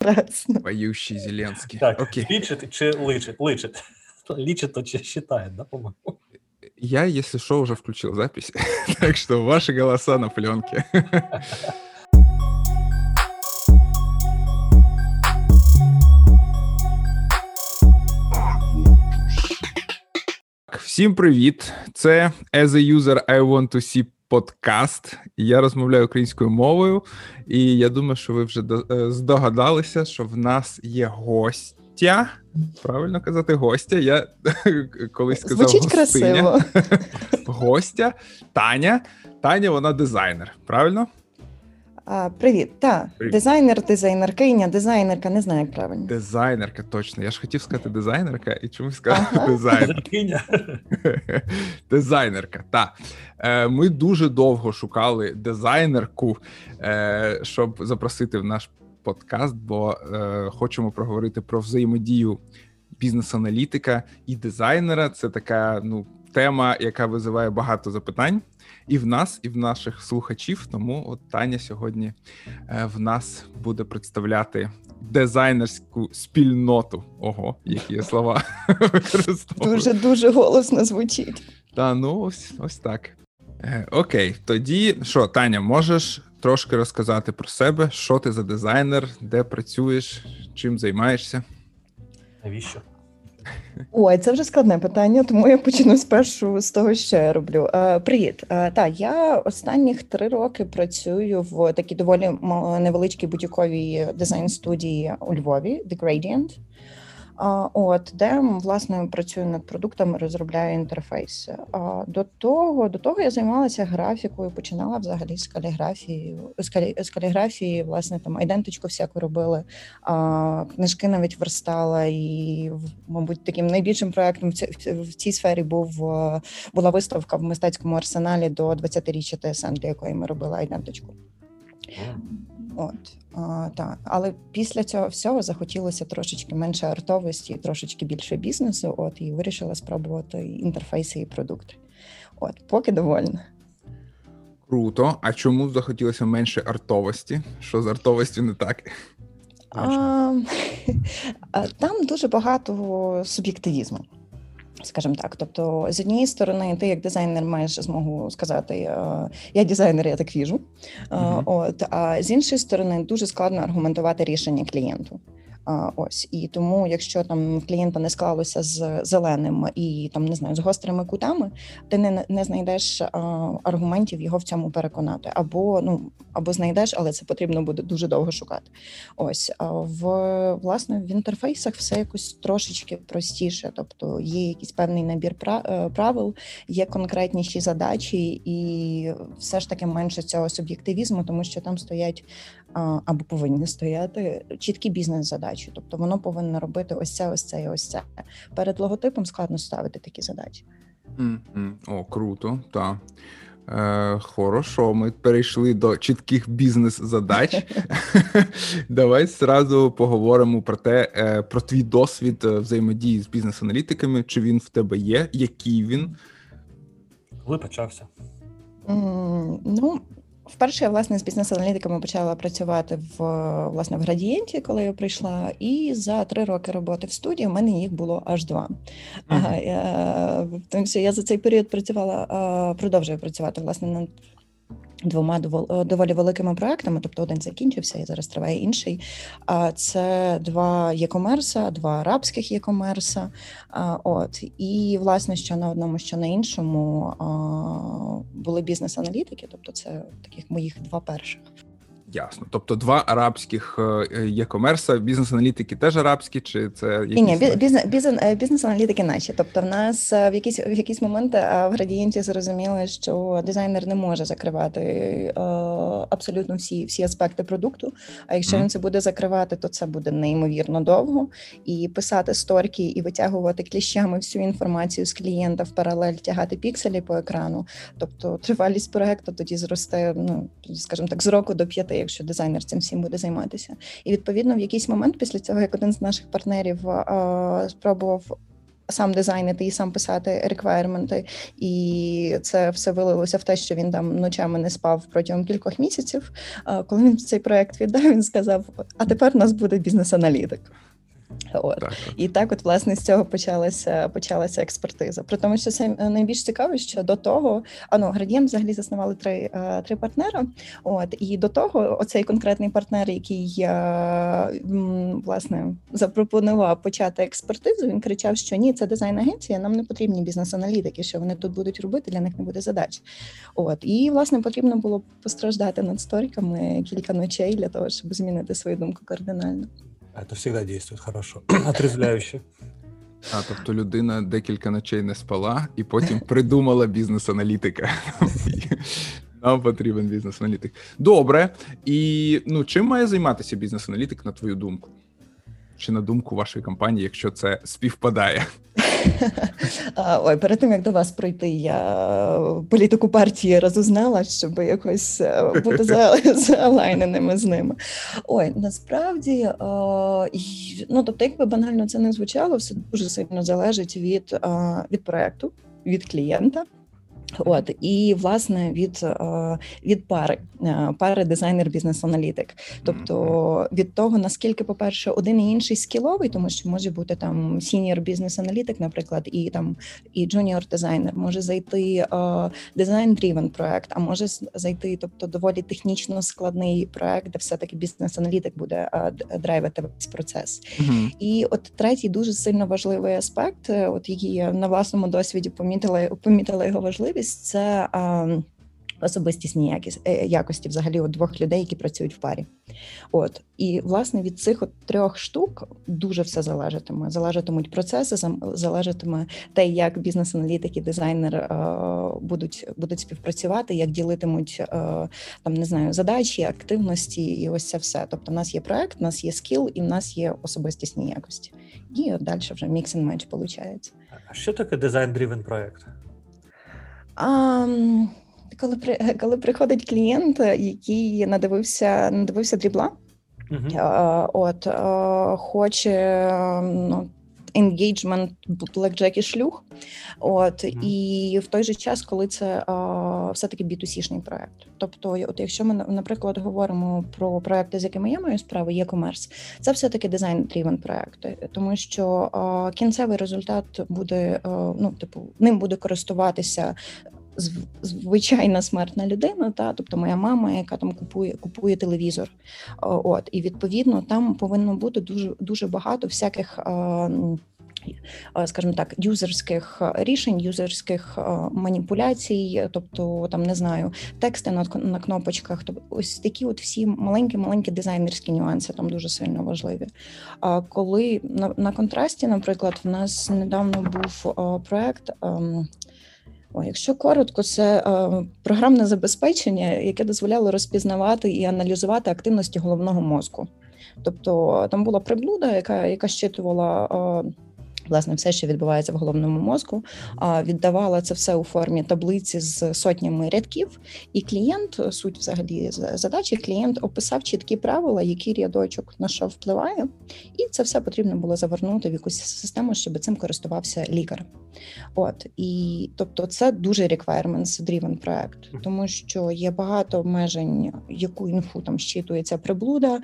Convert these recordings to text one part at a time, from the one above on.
Прекрасно. Поющий Зеленський. Так, Окей. лічить чи личить? Личить. Лічить то чи считает, да, по-моему? Я, если что, уже включил запись. так что ваши голоса на пленке. Всім привіт! Це As a User I Want to See подкаст. Я розмовляю українською мовою, і я думаю, що ви вже е, здогадалися, що в нас є гостя. Правильно казати, гостя. Я колись сказав Звучить гостиня. красиво. Гостя Таня. Таня, вона дизайнер. Правильно? А, Привіт, так. Привіт. Дизайнер, дизайнеркиня, дизайнерка, не знаю як правильно. Дизайнерка, точно. Я ж хотів сказати дизайнерка, і чомусь сказав Ага. дизайнеркиня. Дизайнерка. Так. Е, Ми дуже довго шукали дизайнерку, е, щоб запросити в наш подкаст, бо е, хочемо проговорити про взаємодію бізнес-аналітика і дизайнера. Це така ну, тема, яка визиває багато запитань. І в нас, і в наших слухачів. Тому от Таня сьогодні е, в нас буде представляти дизайнерську спільноту. Ого, які я слова використовую. Дуже дуже голосно звучить. Та ну ось ось так. Е, окей, тоді що, Таня, можеш трошки розказати про себе, що ти за дизайнер, де працюєш, чим займаєшся? Навіщо? Ой, це вже складне питання, тому я почну спершу з того, що я роблю. Е, привіт. Е, так, я останніх три роки працюю в такій доволі невеличкій бутіковій дизайн-студії у Львові, The Gradient. От де власне працюю над продуктами, розробляю інтерфейси. До того до того я займалася графікою, починала взагалі з каліграфії, з, калі, з каліграфії, власне, там айдентичку всяку робили. Книжки навіть верстала, і мабуть таким найбільшим проектом в цій сфері був е, була виставка в мистецькому арсеналі до 20-річчя ТСН, для якої ми робили айдентичку. От а, так. Але після цього всього захотілося трошечки менше артовості, трошечки більше бізнесу. От і вирішила спробувати інтерфейси і продукти. От, поки довольна. Круто. А чому захотілося менше артовості? Що з артовістю не так? А, а, там дуже багато суб'єктивізму. Скажімо так, тобто, з однієї сторони, ти як дизайнер маєш змогу сказати: е, я дизайнер, я так віжу. Мгм. От а з іншої сторони, дуже складно аргументувати рішення клієнту. Ось. І тому, якщо там клієнта не склалося з зеленим і там не знаю з гострими кутами, ти не, не знайдеш аргументів його в цьому переконати, або ну або знайдеш, але це потрібно буде дуже довго шукати. Ось в власне в інтерфейсах все якось трошечки простіше, тобто є якийсь певний набір е, правил, є конкретніші задачі, і все ж таки менше цього суб'єктивізму, тому що там стоять або повинні стояти чіткі бізнес-задачі. Тобто воно повинно робити ось це, ось це і ось це. Перед логотипом складно ставити такі задачі. М-м. О, круто, так. Е, хорошо, ми перейшли до чітких бізнес-задач. Давай зразу поговоримо про те, е, про твій досвід е, взаємодії з бізнес-аналітиками. Чи він в тебе є? Який він? Коли почався? М, Ну, вперше я власне з бізнес-аналітиками почала працювати в власне в градієнті, коли я прийшла. І за три роки роботи в студії в мене їх було аж два. Ага, я, тому що я за цей період працювала, а, продовжую працювати власне над двома довол- доволі великими проектами. Тобто один закінчився і зараз триває інший. А це два є-комерса, два арабських є-комерса. От і власне, що на одному, що на іншому були бізнес-аналітики, тобто це таких моїх два перших. Ясно. Тобто два арабських е, є-комерса, бізнес-аналітики теж арабські, чи це Ні, ні, бізнес, бізнес, е, бізнес-аналітики наші. Тобто, в нас е, в якісь в якісь моменти е, в градієнті зрозуміли, що дизайнер не може закривати е, абсолютно всі, всі аспекти продукту. А якщо Мгм. він це буде закривати, то це буде неймовірно довго. І писати сторки і витягувати кліщами всю інформацію з клієнта в паралель тягати пікселі по екрану. Тобто тривалість проекту тоді зросте, ну скажімо так, з року до п'яти, якщо дизайнер цим всім буде займатися. І відповідно в якийсь момент після цього, як один з наших партнерів е, спробував сам дизайнити і сам писати реквайрменти. І це все вилилося в те, що він там ночами не спав протягом кількох місяців. Коли він цей проект віддав, він сказав: А тепер у нас буде бізнес-аналітик. От так. і так, от власне з цього почалася почалася експертиза. При тому, що це найбільш цікаво, що до того а ну градієнт взагалі заснували три е, три партнера. От і до того, оцей конкретний партнер, який власне запропонував почати експертизу, він кричав, що ні, це дизайн-агенція, нам не потрібні бізнес-аналітики, що вони тут будуть робити, для них не буде задач. От і власне потрібно було постраждати над сторіками кілька ночей для того, щоб змінити свою думку кардинально. Это завжди действует хорошо, отрезвляюще. А, тобто людина декілька ночей не спала і потім придумала бізнес-аналітика. Нам потрібен бізнес-аналітик. Добре. І ну, чим має займатися бізнес-аналітик, на твою думку? Чи на думку вашої компанії, якщо це співпадає? Ой, перед тим як до вас прийти, я політику партії розузнала, щоб якось е, бути залайненими з ними. Ой, насправді, ну тобто, якби банально це не звучало, все дуже сильно залежить від, від проекту, від клієнта. От і власне від е, від пари е, пари дизайнер бізнес-аналітик. Тобто від того наскільки, по перше, один і інший скіловий, тому що може бути там senior бізнес-аналітик, наприклад, і там і junior дизайнер, може зайти design-driven проект, а може зайти, тобто доволі технічно складний проект, де все таки бізнес-аналітик буде драйвити весь процес. Uh-huh. І от третій дуже сильно важливий аспект, е, от який я на власному досвіді помітила, помітила його важливість особливість це а, особистісні якість, е, якості взагалі от двох людей, які працюють в парі. От і власне від цих от трьох штук дуже все залежатиме. Залежатимуть процеси, залежатиме те, як бізнес-аналітик і дизайнер а, будуть будуть співпрацювати, як ділитимуть а, там не знаю задачі, активності, і ось це все. Тобто, в нас є проект, в нас є скіл, і в нас є особистісні якості. І от далі вже мікс and match виходить. А що таке дизайн-дрівен проект? А, Коли коли приходить клієнт, який надивився надивився дрібла, uh-huh. от хоче ну, енгейджмент блекджек і шлюх. От mm. і в той же час, коли це а, все-таки B2C-шний проект. Тобто, от якщо ми наприклад говоримо про проекти, з якими я маю справу, є комерс, це все-таки дизайн-дрівен проекти, тому що а, кінцевий результат буде а, ну, типу, ним буде користуватися звичайна смертна людина, та тобто моя мама, яка там купує купує телевізор. От і відповідно там повинно бути дуже дуже багато всяких. Скажімо так, юзерських рішень, юзерських маніпуляцій, тобто там не знаю, тексти на на кнопочках. Тобто ось такі, от всі маленькі-маленькі дизайнерські нюанси там дуже сильно важливі. А коли на на контрасті, наприклад, в нас недавно був проект. О, якщо коротко, це е, програмне забезпечення, яке дозволяло розпізнавати і аналізувати активності головного мозку. Тобто там була приблуда, яка яка щитувала. Власне все, що відбувається в головному мозку, віддавала це все у формі таблиці з сотнями рядків. І клієнт, суть взагалі задачі, клієнт описав чіткі правила, який рядочок на що впливає, і це все потрібно було завернути в якусь систему, щоб цим користувався лікар. От. І тобто, це дуже requirements driven проект, тому що є багато обмежень, яку інфу там щитується приблуда,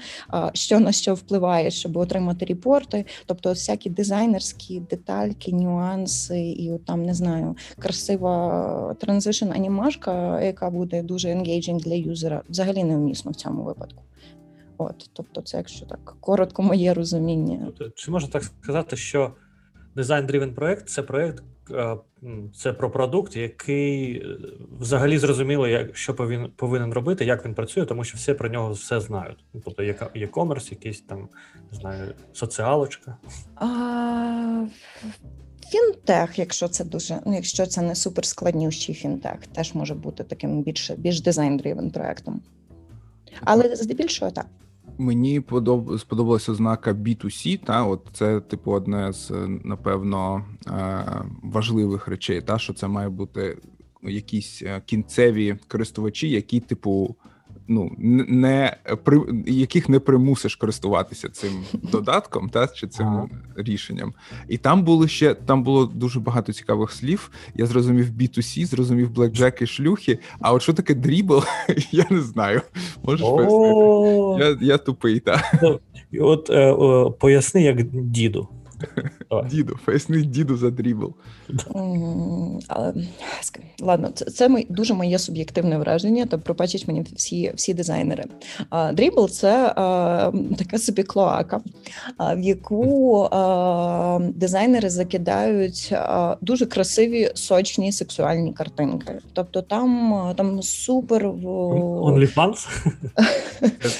що на що впливає, щоб отримати репорти, тобто всякі дизайнерські детальки, нюанси, і от там не знаю, красива транзишн анімашка, яка буде дуже engaging для юзера, взагалі невмісно в цьому випадку. От, тобто, це якщо так коротко, моє розуміння. Чи можна так сказати, що дизайн-дрівен проект це проект, це про продукт, який е, взагалі зрозуміло, як що повинен повинен робити, як він працює, тому що все про нього все знають. Тобто є комерс, якийсь там не знаю, соціалочка. А... Фінтех, якщо це дуже, ну якщо це не суперскладнющий фінтех, теж може бути таким більш більш дизайн-дрівен проектом. Але здебільшого так. Мені подоб... сподобалася ознака B2C, та от це, типу, одне з напевно е, важливих речей, та що це має бути якісь е, кінцеві користувачі, які, типу, ну не при яких не примусиш користуватися цим додатком, та чи цим ага. рішенням. І там було ще там було дуже багато цікавих слів. Я зрозумів B2C, зрозумів блекджек і шлюхи. А от що таке дрібл, я не знаю. Можеш пояснити? Я я тупий, так. Ну, от е, поясни, як діду. Діду, поясни діду за дрібл. Але ладно, це це мій, дуже моє суб'єктивне враження, то пробачать мені всі всі дизайнери. А, Дрібл це а, така собі клоака, а, в яку а, дизайнери закидають а, дуже красиві сочні сексуальні картинки. Тобто там там супер OnlyFans?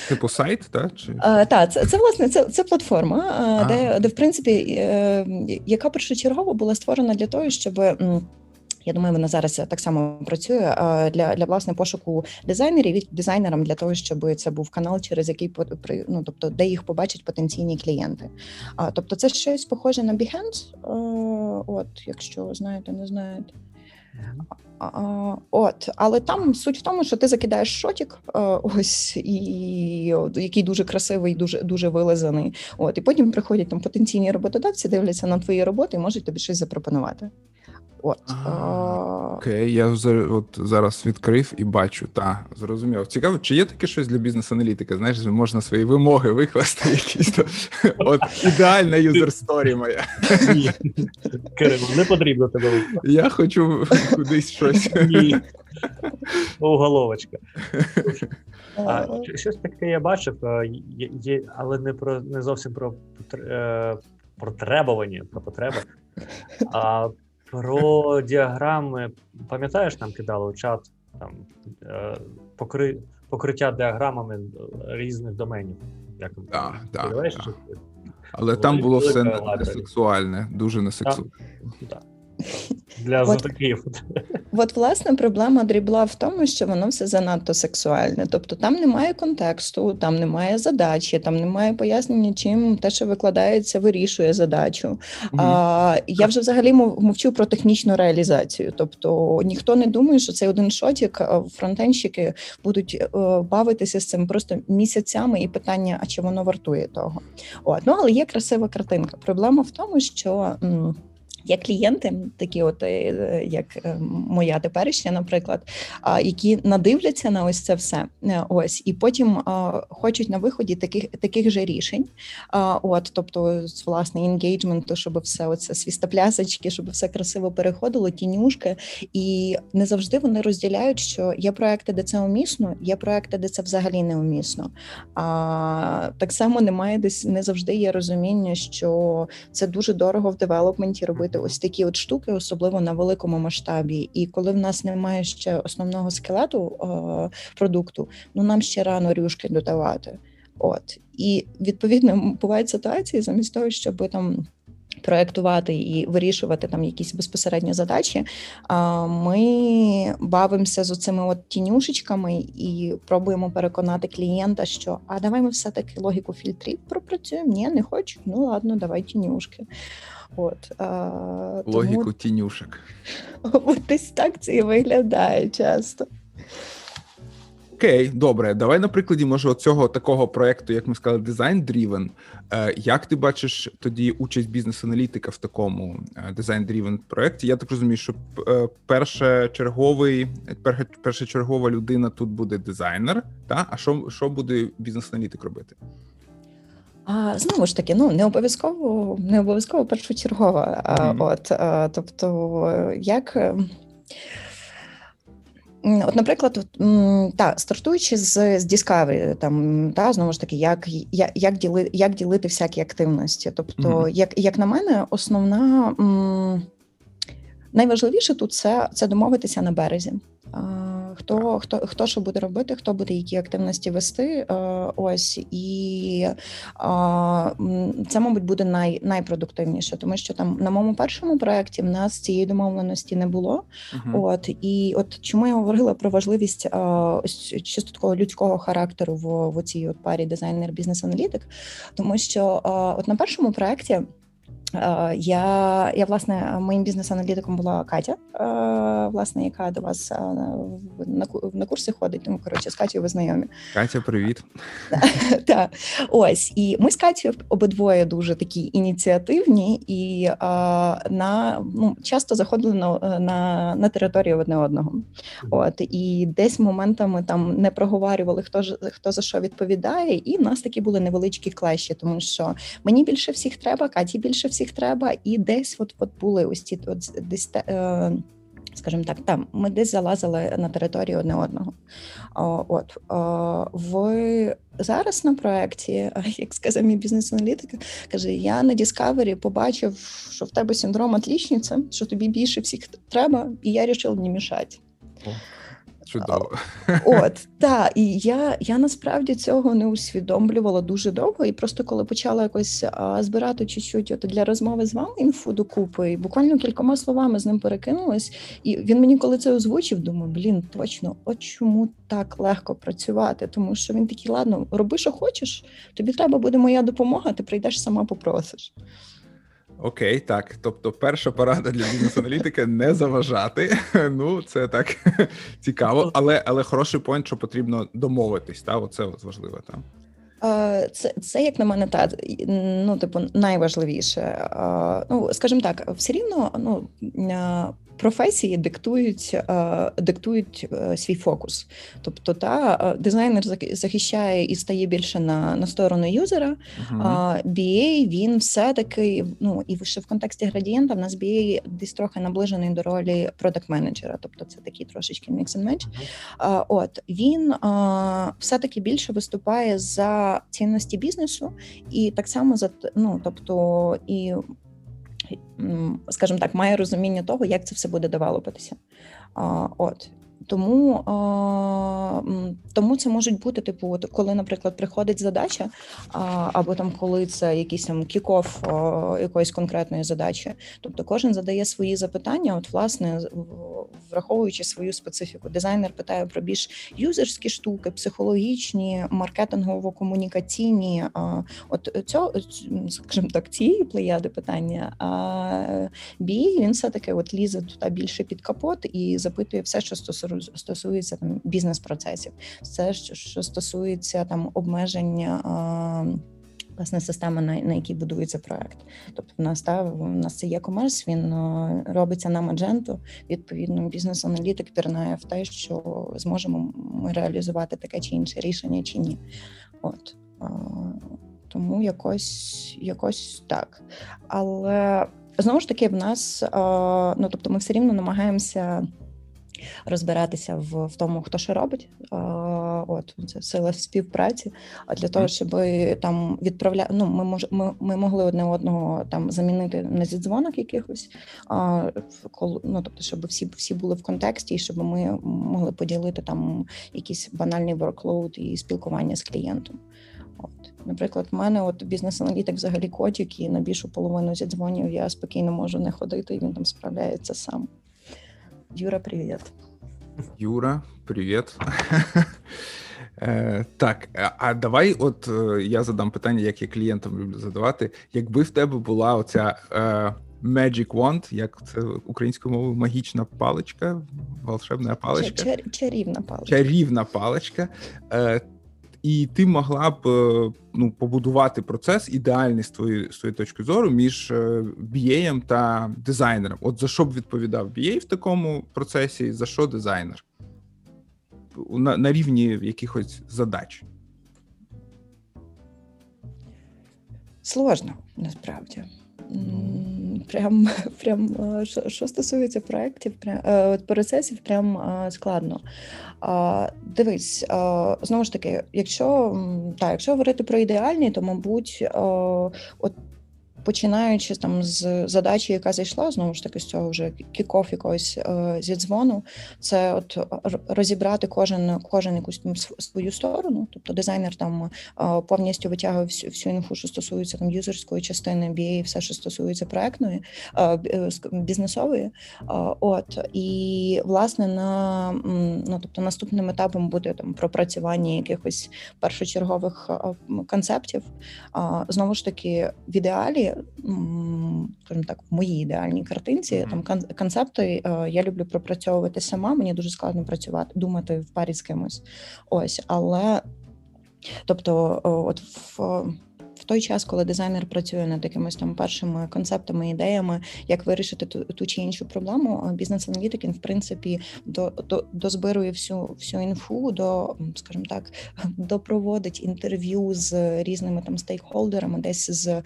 Типу сайт, так? Так, це це власне це це платформа, де, де в принципі яка першочергово була створена для того, щоб я думаю, вона зараз так само працює для для власне пошуку дизайнерів і дизайнерам для того, щоб це був канал, через який ну, тобто, де їх побачать потенційні клієнти. А тобто, це щось похоже на Behance, От, якщо знаєте, не знаєте. А, От, але там суть в тому, що ти закидаєш шотік, ось і який дуже красивий, дуже дуже вилизаний. От і потім приходять там потенційні роботодавці, дивляться на твої роботи і можуть тобі щось запропонувати. От окей, я от зараз відкрив і бачу. Та зрозумів. Цікаво, чи є таке щось для бізнес-аналітики? Знаєш, можна свої вимоги викласти, якісь от ідеальна юзер сторі моя. Ні, Кирило, не потрібно тебе. Я хочу кудись щось. Ні. Уголовочка. А, Щось таке я бачив, є, але не про не зовсім про е, про требування, про потреби. А про діаграми, пам'ятаєш, нам кидали у чат там е, покри... покриття діаграмами різних доменів. Як да, да, да. Але там було все не сексуальне, дуже не сексуальне. Так. Для знатоків. От, власне, проблема дрібла в тому, що воно все занадто сексуальне. Тобто там немає контексту, там немає задачі, там немає пояснення, чим те, що викладається, вирішує задачу. Угу. А, Я вже взагалі мовчу про технічну реалізацію. Тобто ніхто не думає, що цей один шотік фронтенщики будуть е, бавитися з цим просто місяцями, і питання, а чи воно вартує того. От. Ну, але є красива картинка. Проблема в тому, що. Є клієнти, такі, от е, як е, моя теперішня, наприклад, які надивляться на ось це все. Е, ось і потім хочуть на виході таких таких же рішень. От, тобто, власне інгейджменту, щоб все оце свістоплясочки, щоб все красиво переходило, тінюшки, і не завжди вони розділяють, що є проекти, де це умісно, є проекти, де це взагалі не умісно. А так само немає десь не завжди є розуміння, що це дуже дорого в девелопменті робити робити ось такі от штуки, особливо на великому масштабі. І коли в нас немає ще основного скелету е, продукту, ну нам ще рано рюшки додавати. От і відповідно бувають ситуації, замість того, щоб там. Проектувати і вирішувати там якісь безпосередні задачі. Ми бавимося з оцими от тінюшечками і пробуємо переконати клієнта, що а давай ми все-таки логіку фільтрів пропрацюємо. Ні, не хочу. Ну ладно, давай тінюшки. От, а, Логіку тому... тінюшек. Десь так це і виглядає часто. Окей, добре, давай на прикладі, може, цього такого проекту, як ми сказали, Driven. Е, як ти бачиш тоді участь бізнес-аналітика в такому Driven проєкті? Я так розумію, що е, першочерговий, першочергова людина тут буде дизайнер. Та? А що що буде бізнес-аналітик робити? А знову ж таки, ну не обов'язково, не обов'язково першочергова. Mm-hmm. От тобто, як. Ем, от, наприклад, та стартуючи з з Discovery, там та знову ж таки, як як, як, діли, як ділити всякі активності. Тобто, mm-hmm. як як на мене, основна м, найважливіше тут це це домовитися на березі. Хто хто хто що буде робити, хто буде які активності вести? Е, ось і це, мабуть, буде най, найпродуктивніше, тому що там на моєму першому проєкті в нас цієї домовленості не було. Uh-huh. От і от чому я говорила про важливість ось чисто такого людського характеру в, в цій от парі дизайнер бізнес-аналітик, тому що от на першому проєкті Я я власне моїм бізнес-аналітиком була Катя, власне, яка до вас на на курси ходить. Тому коротше з Катєю ви знайомі. Катя, привіт. Так, ось і ми з Катєю обидвоє дуже такі ініціативні і на ну часто заходили на на, на територію одне одного. От і десь моментами там не проговорювали, хто ж хто за що відповідає, і в нас такі були невеличкі клещі, тому що мені більше всіх треба, Каті більше всіх треба, і десь от от були ось ці от десь. Е, Скажімо так, там ми десь залазили на територію одне одного. О, От о, ви зараз на проєкті, як сказав мій бізнес-аналітик, каже: я на Discovery побачив, що в тебе синдром отлічниця, що тобі більше всіх треба, і я вирішив не мішати. Чудово. От так, і я я насправді цього не усвідомлювала дуже довго. І просто коли почала якось а, збирати чуть-чуть от для розмови з вами інфу докупи, і буквально кількома словами з ним перекинулась. І він мені, коли це озвучив, думаю, блін, точно, от чому так легко працювати? Тому що він такий, ладно, роби, що хочеш, тобі треба буде моя допомога, ти прийдеш сама попросиш. Окей, так. Тобто, перша порада для бізнес-аналітики не заважати. Ну, це так цікаво, але але хороший point, що потрібно домовитись. Та оце от важливо там. Це, це як на мене, та ну, типу, найважливіше. Ну, скажімо так, все рівно ну, професії диктують е, диктують е, свій фокус. Тобто, та е, дизайнер захищає і стає більше на на сторону юзера. Uh-huh. А BA, він все таки ну і ще в контексті градієнта в нас BA десь трохи наближений до ролі продакт менеджера, тобто це такий трошечки mix and match. Uh-huh. От він все таки більше виступає за цінності бізнесу, і так само за ну, тобто і скажімо так, має розуміння того, як це все буде девелопитися. От тому тому це можуть бути, типу, от коли, наприклад, приходить задача, або там коли це якийсь там кікоф якоїсь конкретної задачі. Тобто кожен задає свої запитання, от, власне, враховуючи свою специфіку. Дизайнер питає про більш юзерські штуки, психологічні, маркетингово-комунікаційні. От цього, скажімо так, цієї плеяди питання. А бій він все таки от лізе туди більше під капот і запитує все, що стосується стосується там бізнес-процесів, все, що стосується там обмеження. Власне, система, на на якій будується проект. Тобто, в нас та в нас це є комерс, він робиться на Magento, Відповідно, бізнес-аналітик пірнає в те, що зможемо ми реалізувати таке чи інше рішення, чи ні. От тому якось якось так. Але знову ж таки, в нас ну тобто, ми все рівно намагаємося розбиратися в в тому, хто що робить. От це сила співпраці. А для того, щоб там відправляти, ну ми мож, ми, ми могли одне одного там замінити на зідзвонок якихось, а ну, тобто, щоб всі всі були в контексті, і щоб ми могли поділити там якийсь банальний ворклоуд і спілкування з клієнтом. От, наприклад, в мене от бізнес-аналітик взагалі котик, і на більшу половину зідзвонів я спокійно можу не ходити, і він там справляється сам. Юра, привіт. Юра, привіт. Е, Так, а давай, от е, я задам питання, як я клієнтам люблю задавати. Якби в тебе була оця е, Magic Wand, як це українською мовою магічна паличка, волшебна паличка. Чарівна паличка. Чарівна паличка. І ти могла б е, ну побудувати процес ідеальний з твоєї з твоєї точки зору між BA е, та дизайнером. От за що б відповідав BA в такому процесі, за що дизайнер на, на рівні якихось задач. Сложно насправді. Прям прям що, що стосується проєктів, прям е, процесів, прям складно. Дивись, знову ж таки, якщо так, якщо говорити про ідеальні, то мабуть, от починаючи там з задачі, яка зайшла, знову ж таки з цього вже кікоф якогось е, зі дзвону, це от розібрати кожен кожен якусь там свою сторону. Тобто дизайнер там е, повністю витягує всю всю інфу, що стосується там юзерської частини BA, все, що стосується проектної е, бізнесової. От і власне на ну тобто наступним етапом буде там пропрацювання якихось першочергових концептів. Знову ж таки, в ідеалі скажімо так, в моїй ідеальній картинці. Там концепти я люблю пропрацьовувати сама. Мені дуже складно працювати, думати в парі з кимось. Ось, але тобто, от в той час, коли дизайнер працює над якимись там першими концептами, ідеями, як вирішити ту, ту чи іншу проблему, бізнес-аналітик він в принципі до, до, дозбирує всю всю інфу, до скажімо так, допроводить інтерв'ю з різними там стейкхолдерами, десь з е,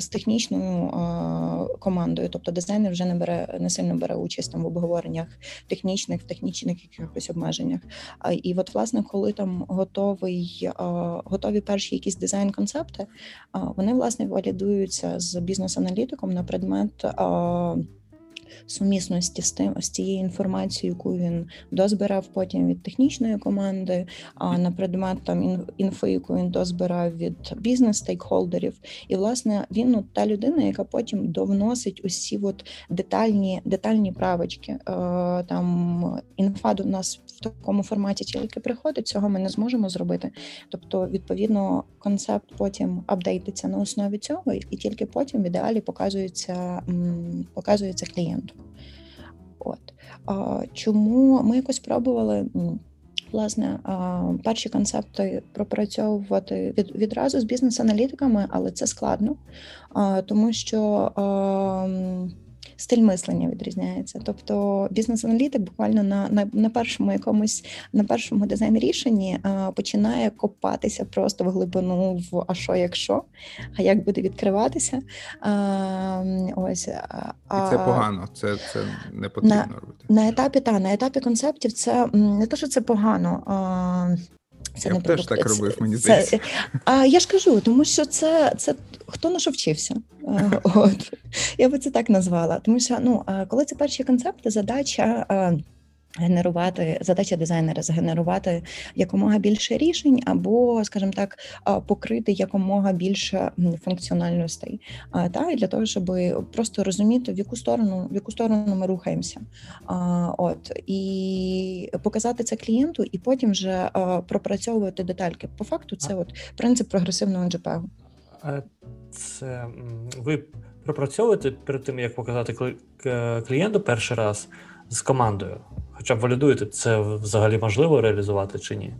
з технічною е, командою. Тобто дизайнер вже не бере не сильно бере участь там в обговореннях технічних, в технічних якихось обмеженнях. А і от, власне, коли там готовий е, готові перші якісь дизайн-концепти вони власне валідуються з бізнес-аналітиком на предмет сумісності з тим з тією інформацією, яку він дозбирав потім від технічної команди, а на предмет там інфи, яку він дозбирав від бізнес-стейкхолдерів. І власне він ну, та людина, яка потім довносить усі от детальні детальні правочки. Е, там інфа до нас в такому форматі тільки приходить. Цього ми не зможемо зробити. Тобто, відповідно, концепт потім апдейтиться на основі цього, і тільки потім в ідеалі показується показується клієнту. От чому ми якось пробували власне перші концепти пропрацьовувати від, відразу з бізнес-аналітиками, але це складно, тому що стиль мислення відрізняється. Тобто бізнес-аналітик буквально на на, на першому якомусь на першому дизайн рішенні а, починає копатися просто в глибину в а що, якщо, а як буде відкриватися. А, ось, а, І це погано, це це не потрібно на, робити. На етапі та на етапі концептів це не те, що це погано. А, це Я не теж так робив, мені здається. А я ж кажу, тому що це це хто на що вчився. От я би це так назвала. Тому що ну коли це перші концепти, задача Генерувати задача дизайнера згенерувати якомога більше рішень, або, скажімо так, покрити якомога більше функціональностей. Та і для того, щоб просто розуміти, в яку сторону в яку сторону ми рухаємося. От і показати це клієнту, і потім вже пропрацьовувати детальки. По факту, це от принцип прогресивного JPEG. Це ви пропрацьовуєте перед тим, як показати клієнту перший раз з командою. Хоча б валідуєте, це взагалі можливо реалізувати чи ні?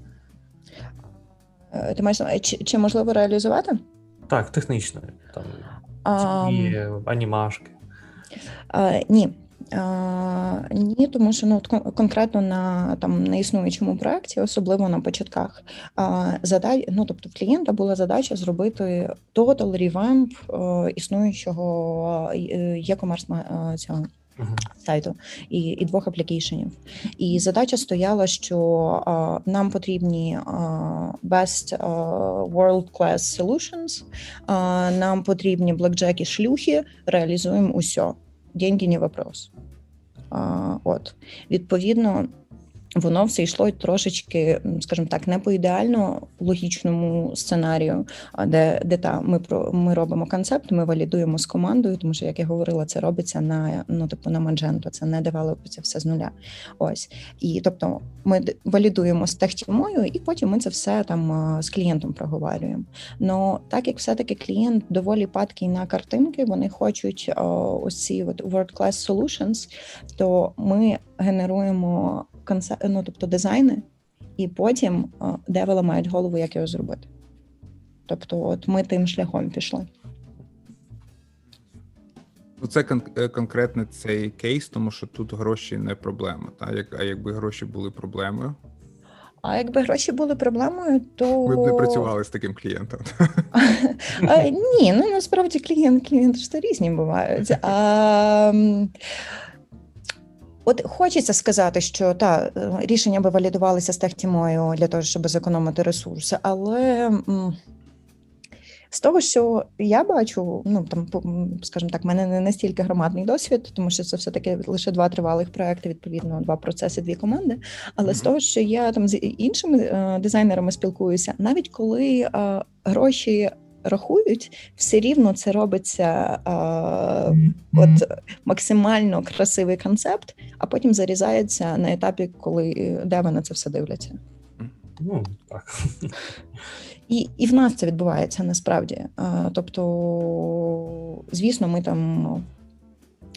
Е, ти маєш чи, чи можливо реалізувати? Так, технічно. Там а, анімашки. А, Ні. А, Ні, тому що ну конкретно на там на існуючому проєкті, особливо на початках, а, задай, ну тобто в клієнта була задача зробити total revamp е, існуючого e-commerce е, цього сайту і і двох аплікейшенів. І задача стояла, що а, нам потрібні а, best а, world class solutions, а, нам потрібні блекджеки шлюхи, реалізуємо усе. Деньги не вопрос. А, От відповідно воно все йшло трошечки, скажімо так, не по ідеально логічному сценарію, де де та ми про ми робимо концепт, ми валідуємо з командою, тому що як я говорила, це робиться на ну типу на Magento, це не девелопиться все з нуля. Ось і тобто ми валідуємо з техтімою, і потім ми це все там з клієнтом проговорюємо. Но так як все-таки клієнт доволі падкий на картинки, вони хочуть ось ці от world class solutions, то ми генеруємо концеп... ну, тобто дизайни, і потім девела мають голову, як його зробити. Тобто, от ми тим шляхом пішли. Ну, це кон- е, конкретно цей кейс, тому що тут гроші не проблема. Та? Як, А якби гроші були проблемою. А якби гроші були проблемою, то ви б не працювали з таким клієнтом. А, Ні, ну насправді клієнт клієнти ж різні бувають. А, От хочеться сказати, що та рішення би валідувалися з техтімою для того, щоб зекономити ресурси, але з того, що я бачу, ну там скажімо так, в мене не настільки громадний досвід, тому що це все таки лише два тривалих проекти, відповідно, два процеси, дві команди. Але mm-hmm. з того, що я там з іншими е, дизайнерами спілкуюся, навіть коли е, гроші рахують, все рівно це робиться а, от максимально красивий концепт, а потім зарізається на етапі, коли де вони це все дивляться. Ну, так. і і в нас це відбувається насправді. Тобто, звісно, ми там.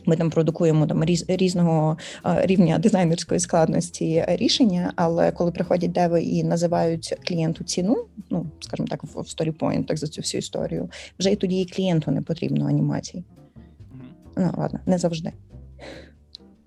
Ми там продукуємо там різ, різного рівня дизайнерської складності рішення, але коли приходять деви і називають клієнту ціну, ну скажімо так, в так за цю всю історію, вже і тоді і клієнту не потрібно анімації. Ну ладно, не завжди.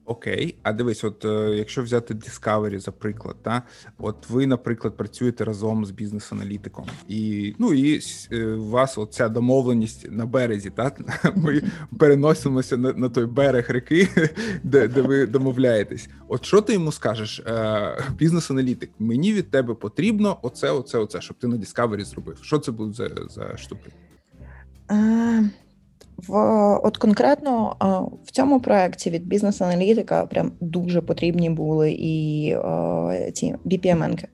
Окей, а дивись, от е, якщо взяти Discovery за приклад, та от ви, наприклад, працюєте разом з бізнес-аналітиком, і ну і е, у вас оця домовленість на березі, так ми переносимося на на той берег реки, де де ви домовляєтесь. От що ти йому скажеш, е, бізнес-аналітик? Мені від тебе потрібно оце, оце, оце, щоб ти на Discovery зробив. Що це буде за за штуки? В от конкретно в цьому проєкті від бізнес-аналітика прям дуже потрібні були і ці BPM-енки.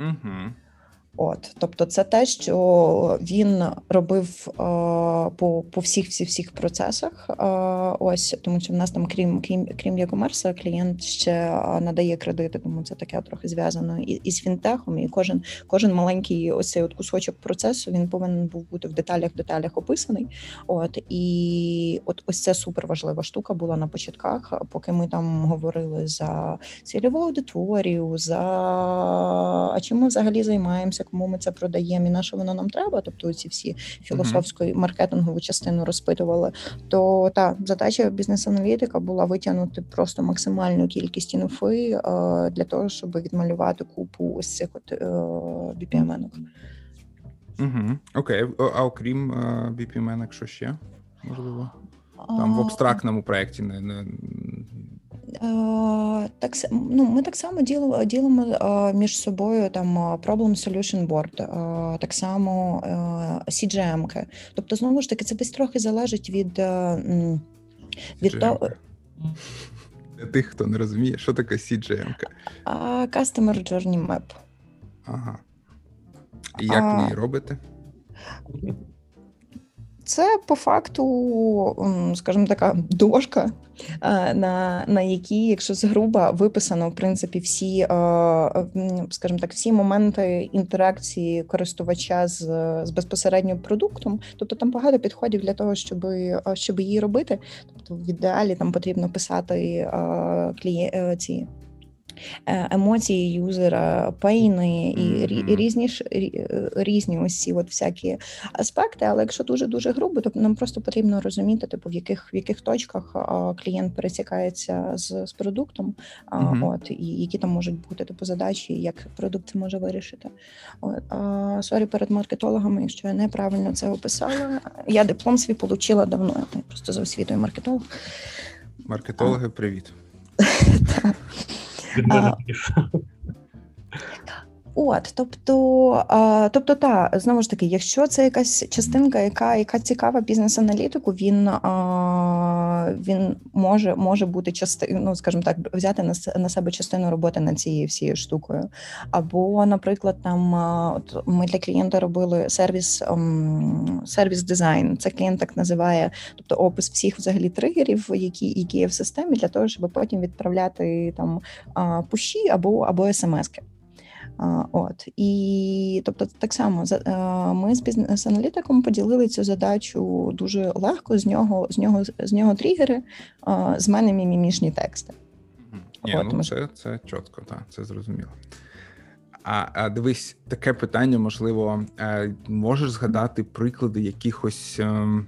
Угу. От, тобто, це те, що він робив е, по по всіх всіх всіх процесах. Е, ось тому, що в нас там, крім крім крім якомерса, клієнт ще надає кредити, тому це таке трохи зв'язано і, із фінтехом. І кожен кожен маленький ось цей от кусочок процесу він повинен був бути в деталях деталях описаний. От і от ось це супер важлива штука була на початках, поки ми там говорили за цільову аудиторію, за а чим ми взагалі займаємося кому ми це продаємо і на що воно нам треба, тобто ці всі філософську і маркетингову частину розпитували. То та задача бізнес-аналітика була витягнути просто максимальну кількість інфи е, для того, щоб відмалювати купу ось цих от е, BPM-енок. Угу. Окей, а окрім BPM-енок, що ще можливо? Там в абстрактному проєкті не, не так ну, ми так само ділимо ділимо між собою там Problem Solution Board, так само cgm -ки. Тобто, знову ж таки, це десь трохи залежить від від того. Для тих, хто не розуміє, що таке cgm Customer Journey Map. Ага. І як ви її робите? Це по факту, скажімо, така дошка, на на якій, якщо згруба, виписано в принципі всі, скажімо так, всі моменти інтеракції користувача з з безпосередньо продуктом. Тобто там багато підходів для того, щоб щоб її робити. Тобто, в ідеалі там потрібно писати клієнт е, ці Е, емоції юзера, pain-и і різні е, різні ось ці от всякі аспекти. Але якщо дуже дуже грубо, то нам просто потрібно розуміти, типу в яких в яких точках клієнт пересікається з з продуктом, mm-hmm. от і які там можуть бути типу задачі, як продукт це може вирішити. От, а, Sorry перед маркетологами, якщо я неправильно це описала. Я диплом свій отримала давно. Я просто за освітою маркетолог. Маркетологи, привіт. від мене От, тобто, тобто, та знову ж таки, якщо це якась частинка, яка яка цікава бізнес-аналітику, він він може може бути частиною, ну скажімо так, взяти на на себе частину роботи над цією всією штукою. Або, наприклад, там от ми для клієнта робили сервіс ем, сервіс дизайн. Це клієнт так називає, тобто опис всіх взагалі тригерів, які які є в системі, для того, щоб потім відправляти там пуші або або смски. От і тобто, так само ми з бізнес-аналітиком поділили цю задачу дуже легко. З нього з нього з нього тригери, з мене мімімішні тексти. Ні, От, ну, Це це чітко, так, це зрозуміло. А а дивись, таке питання, можливо, е, можеш згадати приклади якихось ем,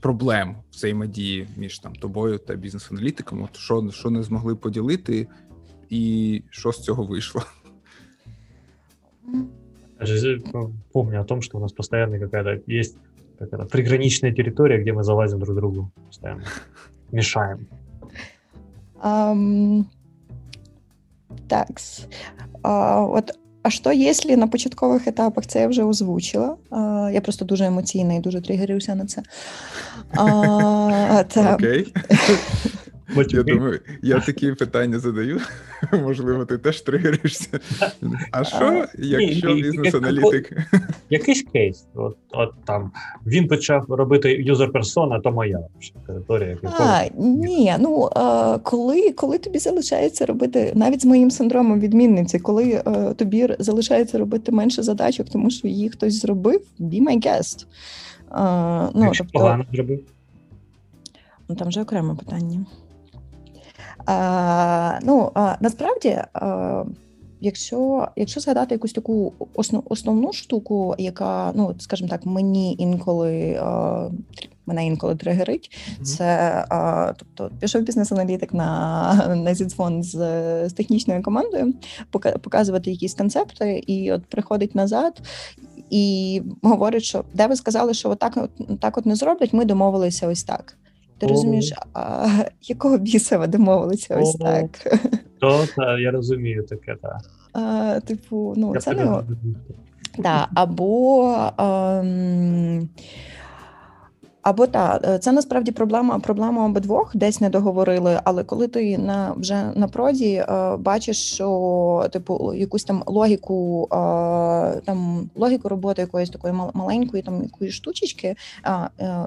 проблем взаємодії між там тобою та бізнес-аналітиком? От що, що не змогли поділити, і що з цього вийшло? Помню о том, что у нас постоянно какая-то есть какая-то приграничная территория, где мы залазим друг другу постоянно, мешаем. Um, так. Uh, от а що, якщо на початкових етапах це я вже озвучила? Uh, я просто дуже емоційна і дуже тригерюся на це. Uh, Окей. Я думаю, я такі питання задаю. Можливо, ти теж тригеришся. А що, якщо бізнес-аналітик? Якийсь кейс, от от там він почав робити юзер персона, то моя територія. А, Ні, ну коли коли тобі залишається робити, навіть з моїм синдромом відмінниці, коли тобі залишається робити менше задачок, тому що їх хтось зробив, be my guest. Ну, тобто, погано зробив. Ну там вже окреме питання. Ну а, насправді, а, якщо якщо згадати якусь таку основ, основну штуку, яка, ну скажімо так, мені інколи а, мене інколи тригерить, mm-hmm. це а, тобто пішов бізнес-аналітик на на зідзвон з, з технічною командою, показувати якісь концепти, і от приходить назад. І говорить, що де ви сказали, що отак от так от не зроблять, ми домовилися ось так. Ти розумієш, а якого біса ви домовилися ось так? То та, я розумію таке, так. А, Типу, ну я це не да, або. Ем... Або так, це насправді проблема проблема обидвох, десь не договорили. Але коли ти на вже на проді е, бачиш, що типу якусь там логіку, е, там логіку роботи якоїсь такої маленької, там якоїсь штучечки, е,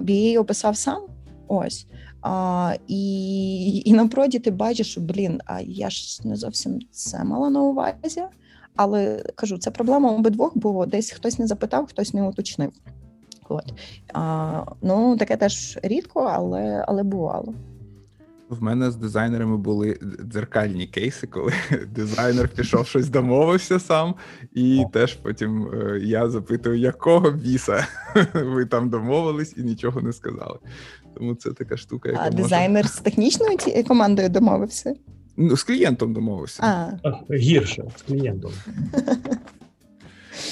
BA описав сам. Ось. А, І і напроді ти бачиш, що блін, а я ж не зовсім це мала на увазі. Але кажу, це проблема обидвох, бо десь хтось не запитав, хтось не уточнив. От. А, Ну, таке теж рідко, але, але бувало. В мене з дизайнерами були дзеркальні кейси, коли дизайнер пішов щось домовився сам, і О. теж потім е, я запитую, якого біса ви там домовились і нічого не сказали. Тому це така штука, яка А може... дизайнер з технічною командою домовився? Ну, з клієнтом домовився. А. Гірше з клієнтом.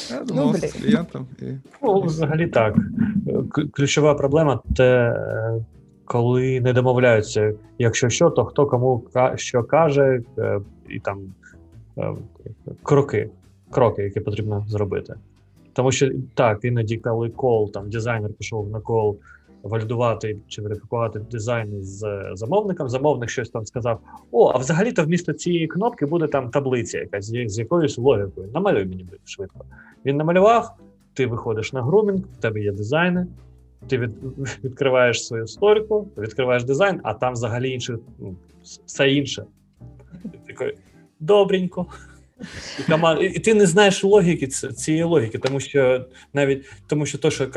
Я домовився ну, з клієнтом. І... Ну, взагалі так. Ключова проблема те, коли не домовляються. Якщо що, то хто кому що каже, е, і там е, кроки, кроки, які потрібно зробити. Тому що так, іноді, коли кол, там дизайнер пішов на кол валідувати чи верифікувати дизайн з замовником. Замовник щось там сказав: О, а взагалі-то вмісто цієї кнопки буде там таблиця, якась з якоюсь логікою. Намалюй мені швидко. Він намалював, ти виходиш на грумінг, в тебе є дизайни. Ти від, відкриваєш свою сторіку, відкриваєш дизайн, а там взагалі інше, ну, все інше. Такий, добренько. І ти не знаєш логіки цієї логіки, тому що навіть тому, що то, що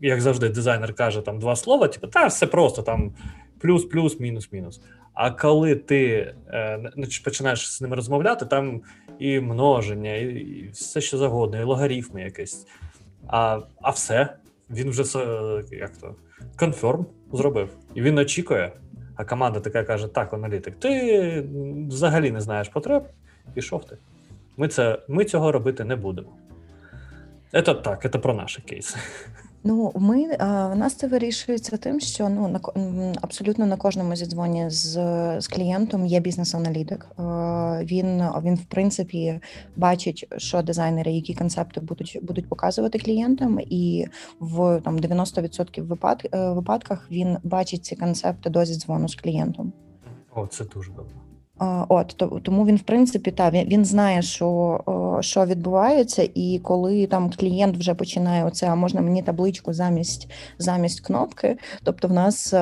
як завжди, дизайнер каже там два слова, типу, та все просто там плюс, плюс, мінус, мінус. А коли ти е, починаєш з ними розмовляти, там і множення, і, і все що завгодно, і логарифми якесь. А а все, він вже як то конферм зробив. І він очікує. А команда така каже: так, аналітик, ти взагалі не знаєш потреб, пішов ти. Ми це, ми цього робити не будемо. Це так, це про наші кейси. Ну, ми в нас це вирішується тим, що ну на абсолютно на кожному зідзвоні з з клієнтом є бізнес-аналітик. Він він в принципі бачить, що дизайнери, які концепти будуть будуть показувати клієнтам, і в там 90% випад, е, випадках він бачить ці концепти до зідзвону з клієнтом. О, це дуже добре. От тому він, в принципі, та він, він знає, що що відбувається, і коли там клієнт вже починає оце, а можна мені табличку замість замість кнопки. Тобто, в нас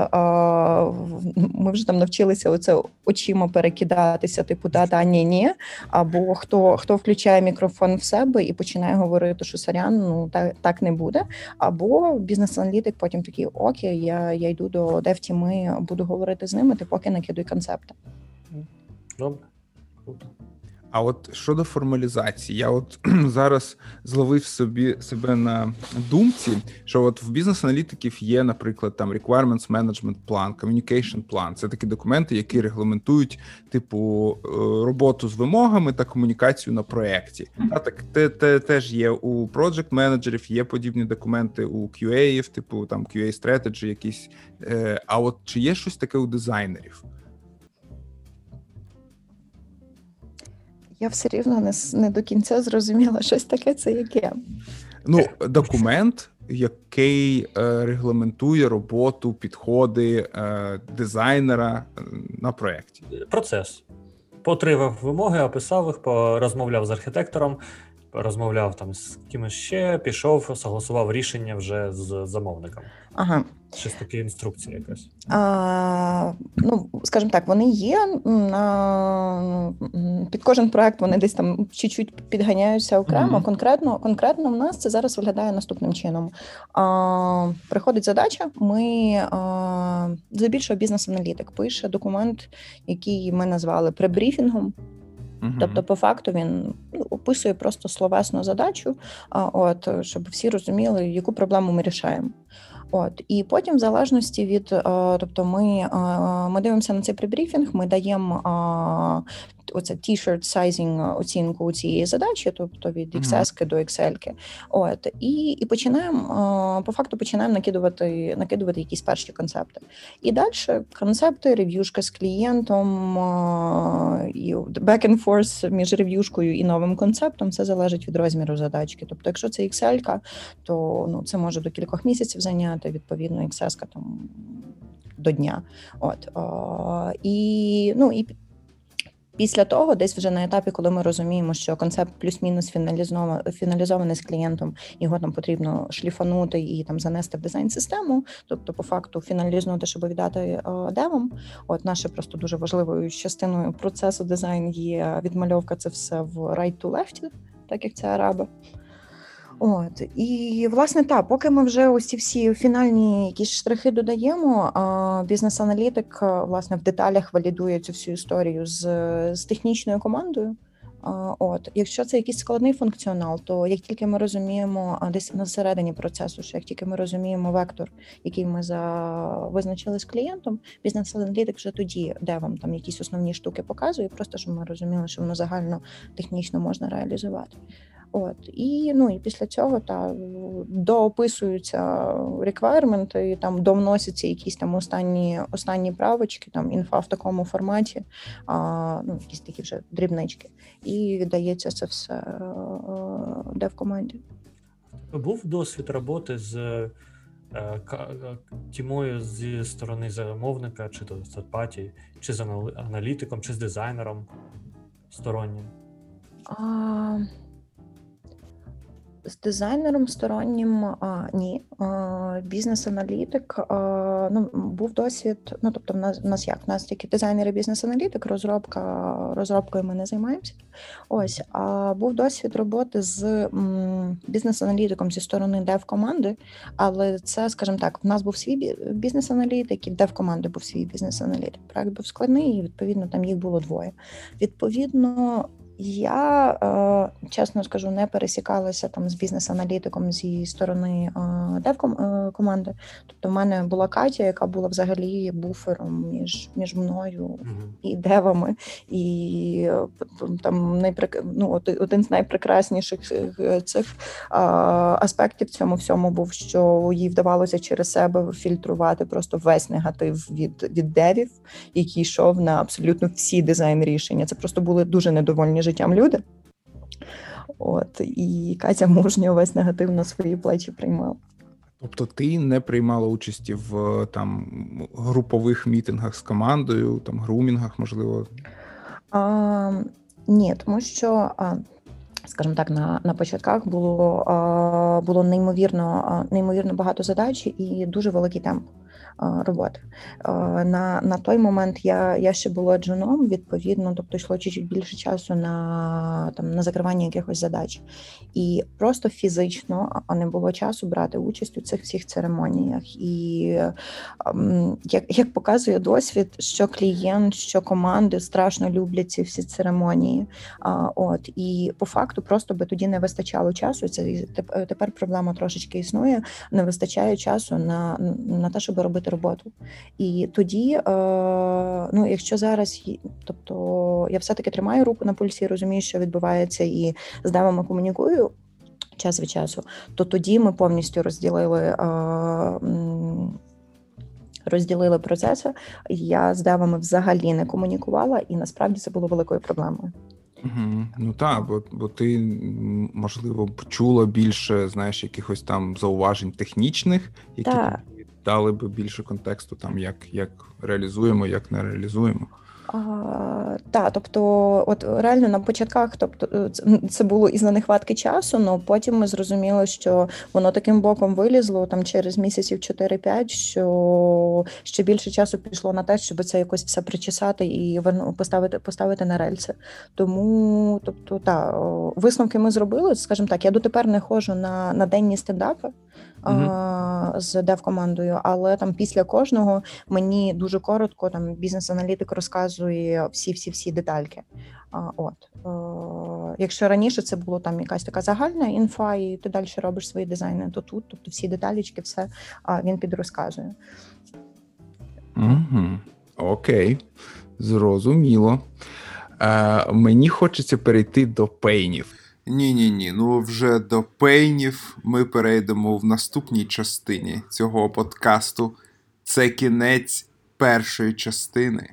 ми вже там навчилися оце очима перекидатися, типу да, да, ні, ні. Або хто хто включає мікрофон в себе і починає говорити, що сорян, ну так так не буде. Або бізнес-аналітик потім такий окей, я я йду до девтіми, буду говорити з ними, ти поки накидуй концепти. Добре. А от щодо формалізації, я от зараз зловив собі себе на думці, що от в бізнес-аналітиків є, наприклад, там requirements management plan, communication plan. Це такі документи, які регламентують типу е, роботу з вимогами та комунікацію на проєкті. А так те, те теж є у project менеджерів, є подібні документи у QA, типу там QA strategy якісь. Е, а от чи є щось таке у дизайнерів? Я все рівно не не до кінця зрозуміла, щось таке це яке. Ну, документ, який е, регламентує роботу, підходи е, дизайнера на проєкті? Процес. Потривав вимоги, описав їх, розмовляв з архітектором, розмовляв там з кимось ще, пішов, согласував рішення вже з замовником. Ага. Щось таке інструкція якась. А, Ну, скажімо так, вони є на під кожен проект вони десь там чуть-чуть підганяються окремо. Mm-hmm. Конкретно конкретно в нас це зараз виглядає наступним чином. А, Приходить задача, ми а, здебільшого бізнес-аналітик пише документ, який ми назвали пребріфінгом. Uh-huh. Тобто, по факту, він ну, описує просто словесну задачу, а, от щоб всі розуміли, яку проблему ми рішаємо. От і потім, в залежності від, е, тобто, ми е, ми дивимося на цей прибріфінг, ми даємо оце t-shirt sizing оцінку цієї задачі, тобто від XS до Excel. От і і починаємо по факту починаємо накидувати накидувати якісь перші концепти. І далі концепти, рев'юшка з клієнтом і back and forth між рев'юшкою і новим концептом. Все залежить від розміру задачки. Тобто, якщо це Excel, то ну це може до кількох місяців зайняти. Відповідно, XS там до дня. От о, і ну і Після того, десь вже на етапі, коли ми розуміємо, що концепт плюс-мінус фіналізований з клієнтом, його там потрібно шліфанути і там занести в дизайн-систему, тобто, по факту, фіналізнути, щоб віддати девам. От наше просто дуже важливою частиною процесу дизайн є відмальовка це все в right to left, так як це араби. От і власне так, поки ми вже ці всі фінальні якісь штрихи додаємо. Бізнес-аналітик власне в деталях валідує цю всю історію з, з технічною командою. От, якщо це якийсь складний функціонал, то як тільки ми розуміємо десь на середині процесу, що як тільки ми розуміємо вектор, який ми за визначили з клієнтом, бізнес-аналітик вже тоді, де вам там якісь основні штуки показує, просто щоб ми розуміли, що воно загально технічно можна реалізувати. От і ну і після цього та доописуються реквайрменти, і там довносяться якісь там останні останні правочки, там інфа в такому форматі, а, ну якісь такі вже дрібнички, і віддається це все е, де в команді. Був досвід роботи з е, тімою зі сторони замовника, чи то з паті, чи з аналітиком, чи з дизайнером стороннім? А... З дизайнером стороннім а, ні. Бізнес-аналітик а, ну, був досвід. Ну тобто, в нас в нас як в нас тільки дизайнер і бізнес-аналітик, розробка розробкою ми не займаємося. Ось а був досвід роботи з бізнес-аналітиком зі сторони дев-команди, але це, скажімо так, в нас був свій бізнес-аналітик, і дев-команди був свій бізнес-аналітик. Проект був складний, і відповідно там їх було двоє. Відповідно, я е, чесно скажу, не пересікалася там з бізнес-аналітиком зі сторони е, девком е, команди. Тобто, в мене була Катя, яка була взагалі буфером між між мною mm-hmm. і девами, і там найпрек... ну, один з найпрекрасніших цих аспектів в цьому всьому був, що їй вдавалося через себе фільтрувати просто весь негатив від від девів, який йшов на абсолютно всі дизайн рішення. Це просто були дуже недовольні життям люди. От і Катя мужньо весь негатив на свої плечі приймала. Тобто ти не приймала участі в там групових мітингах з командою, там грумінгах, можливо? А, Ні, тому що, скажімо так, на на початках було було неймовірно неймовірно багато задач і дуже великий темп роботи. На на той момент я я ще була джуном, відповідно, тобто йшло чуть більше часу на там на закривання якихось задач. І просто фізично не було часу брати участь у цих всіх церемоніях. І як як показує досвід, що клієнт, що команди страшно люблять ці всі церемонії. От І по факту просто би тоді не вистачало часу. Це тепер проблема трошечки існує. Не вистачає часу на, на те, щоб робити роботу. І тоді, е, ну якщо зараз тобто я все-таки тримаю руку на пульсі, розумію, що відбувається, і з дамами комунікую час від часу, то тоді ми повністю розділили. Е, розділили процеси, я з девами взагалі не комунікувала, і насправді це було великою проблемою. Угу. Ну так, бо бо ти можливо почула більше, знаєш, якихось там зауважень технічних, які так. Дали би більше контексту, там як як реалізуємо, як не реалізуємо. А, Так, тобто, от реально на початках, тобто е, це було із за нехватки часу, але потім ми зрозуміли, що воно таким боком вилізло там через місяців 4-5, що ще більше часу пішло на те, щоб це якось все причесати і поставити поставити на рельси. Тому, тобто, так, висновки ми зробили. Скажімо так, я дотепер не ходжу на на денні стендапи uh з дев-командою, але там після кожного мені дуже коротко там бізнес-аналітик розказує всі-всі-всі детальки. От якщо раніше це було там якась така загальна інфа, і ти далі робиш свої дизайни, то тут, тобто всі деталічки, все він підрозказує. Угу. Окей, зрозуміло. Е, Мені хочеться перейти до пейнів. Ні, ні, ні. Ну вже до пейнів ми перейдемо в наступній частині цього подкасту. Це кінець першої частини.